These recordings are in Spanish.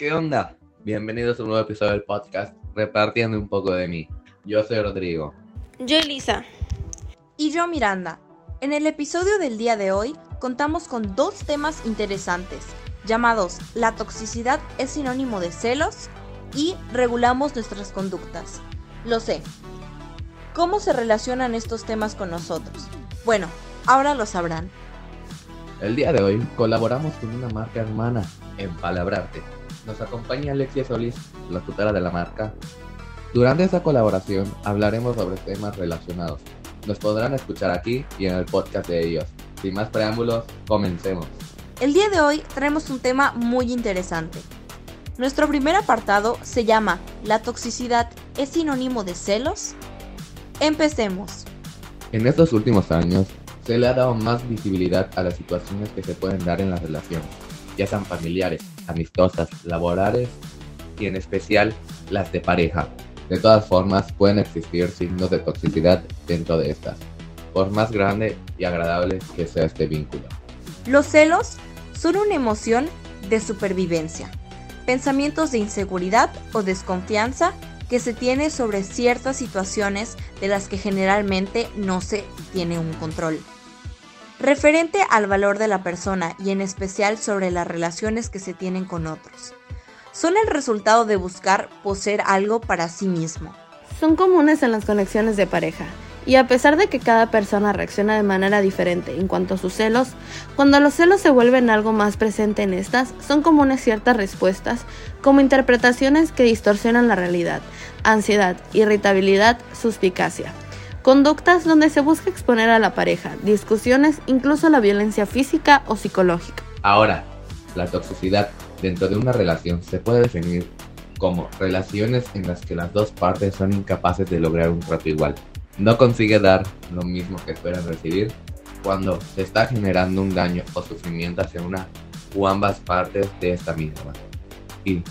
¿Qué onda? Bienvenidos a un nuevo episodio del podcast Repartiendo un poco de mí. Yo soy Rodrigo. Yo Elisa. Y yo Miranda. En el episodio del día de hoy contamos con dos temas interesantes, llamados La toxicidad es sinónimo de celos y Regulamos nuestras conductas. Lo sé. ¿Cómo se relacionan estos temas con nosotros? Bueno, ahora lo sabrán. El día de hoy colaboramos con una marca hermana, Empalabrarte. Nos acompaña Alexia Solís, la tutora de la marca. Durante esta colaboración hablaremos sobre temas relacionados. Nos podrán escuchar aquí y en el podcast de ellos. Sin más preámbulos, comencemos. El día de hoy traemos un tema muy interesante. Nuestro primer apartado se llama ¿La toxicidad es sinónimo de celos? Empecemos. En estos últimos años se le ha dado más visibilidad a las situaciones que se pueden dar en las relaciones, ya sean familiares, amistosas, laborales y en especial las de pareja. De todas formas, pueden existir signos de toxicidad dentro de estas, por más grande y agradable que sea este vínculo. Los celos son una emoción de supervivencia, pensamientos de inseguridad o desconfianza que se tiene sobre ciertas situaciones de las que generalmente no se tiene un control. Referente al valor de la persona y en especial sobre las relaciones que se tienen con otros. Son el resultado de buscar poseer algo para sí mismo. Son comunes en las conexiones de pareja, y a pesar de que cada persona reacciona de manera diferente en cuanto a sus celos, cuando los celos se vuelven algo más presente en estas, son comunes ciertas respuestas, como interpretaciones que distorsionan la realidad, ansiedad, irritabilidad, suspicacia. Conductas donde se busca exponer a la pareja, discusiones, incluso la violencia física o psicológica. Ahora, la toxicidad dentro de una relación se puede definir como relaciones en las que las dos partes son incapaces de lograr un trato igual. No consigue dar lo mismo que esperan recibir cuando se está generando un daño o sufrimiento hacia una o ambas partes de esta misma. ¿Y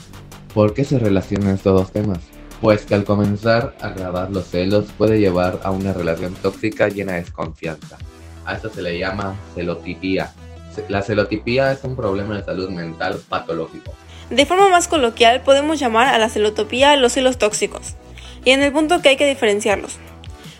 por qué se relacionan estos dos temas? Pues que al comenzar a grabar los celos puede llevar a una relación tóxica llena de desconfianza. A esto se le llama celotipía. La celotipía es un problema de salud mental patológico. De forma más coloquial podemos llamar a la celotopía los celos tóxicos. Y en el punto que hay que diferenciarlos.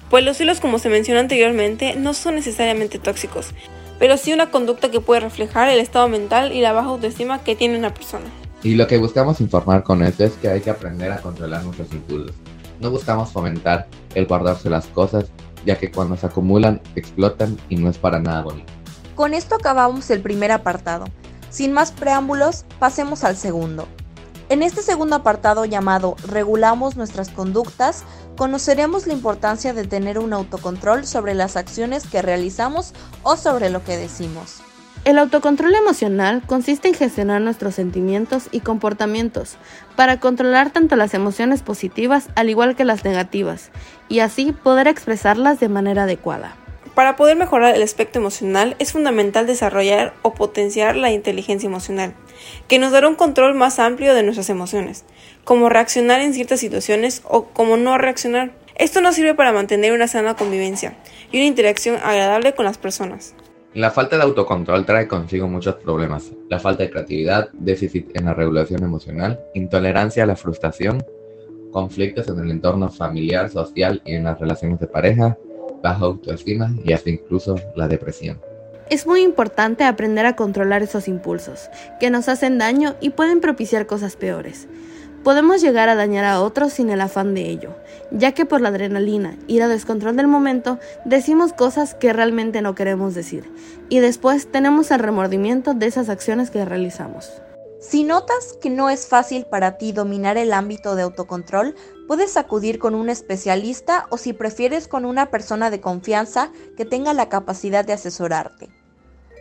Pues los celos, como se mencionó anteriormente, no son necesariamente tóxicos, pero sí una conducta que puede reflejar el estado mental y la baja autoestima que tiene una persona. Y lo que buscamos informar con esto es que hay que aprender a controlar nuestros impulsos. No buscamos fomentar el guardarse las cosas, ya que cuando se acumulan explotan y no es para nada bonito. Con esto acabamos el primer apartado. Sin más preámbulos, pasemos al segundo. En este segundo apartado llamado Regulamos nuestras conductas, conoceremos la importancia de tener un autocontrol sobre las acciones que realizamos o sobre lo que decimos. El autocontrol emocional consiste en gestionar nuestros sentimientos y comportamientos para controlar tanto las emociones positivas al igual que las negativas y así poder expresarlas de manera adecuada. Para poder mejorar el aspecto emocional es fundamental desarrollar o potenciar la inteligencia emocional, que nos dará un control más amplio de nuestras emociones, como reaccionar en ciertas situaciones o como no reaccionar. Esto nos sirve para mantener una sana convivencia y una interacción agradable con las personas. La falta de autocontrol trae consigo muchos problemas. La falta de creatividad, déficit en la regulación emocional, intolerancia a la frustración, conflictos en el entorno familiar, social y en las relaciones de pareja, baja autoestima y hasta incluso la depresión. Es muy importante aprender a controlar esos impulsos, que nos hacen daño y pueden propiciar cosas peores. Podemos llegar a dañar a otros sin el afán de ello, ya que por la adrenalina y la descontrol del momento decimos cosas que realmente no queremos decir, y después tenemos el remordimiento de esas acciones que realizamos. Si notas que no es fácil para ti dominar el ámbito de autocontrol, puedes acudir con un especialista o si prefieres con una persona de confianza que tenga la capacidad de asesorarte.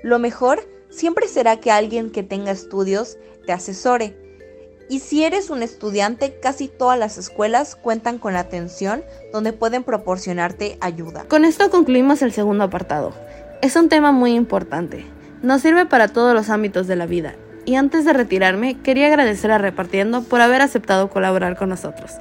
Lo mejor siempre será que alguien que tenga estudios te asesore y si eres un estudiante, casi todas las escuelas cuentan con atención donde pueden proporcionarte ayuda. Con esto concluimos el segundo apartado. Es un tema muy importante. Nos sirve para todos los ámbitos de la vida. Y antes de retirarme, quería agradecer a Repartiendo por haber aceptado colaborar con nosotros.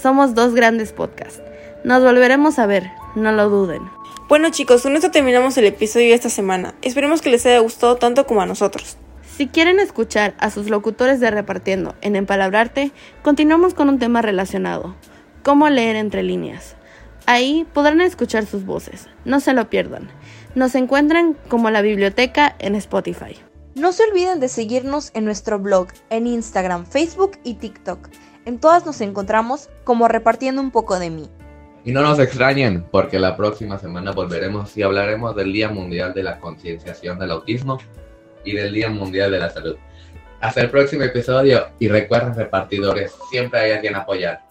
Somos dos grandes podcasts. Nos volveremos a ver, no lo duden. Bueno chicos, con esto terminamos el episodio de esta semana. Esperemos que les haya gustado tanto como a nosotros. Si quieren escuchar a sus locutores de Repartiendo en Empalabrarte, continuamos con un tema relacionado, cómo leer entre líneas. Ahí podrán escuchar sus voces, no se lo pierdan. Nos encuentran como la biblioteca en Spotify. No se olviden de seguirnos en nuestro blog, en Instagram, Facebook y TikTok. En todas nos encontramos como repartiendo un poco de mí. Y no nos extrañen, porque la próxima semana volveremos y hablaremos del Día Mundial de la Concienciación del Autismo y del Día Mundial de la Salud. Hasta el próximo episodio y recuerden repartidores, siempre hay a quien apoyar.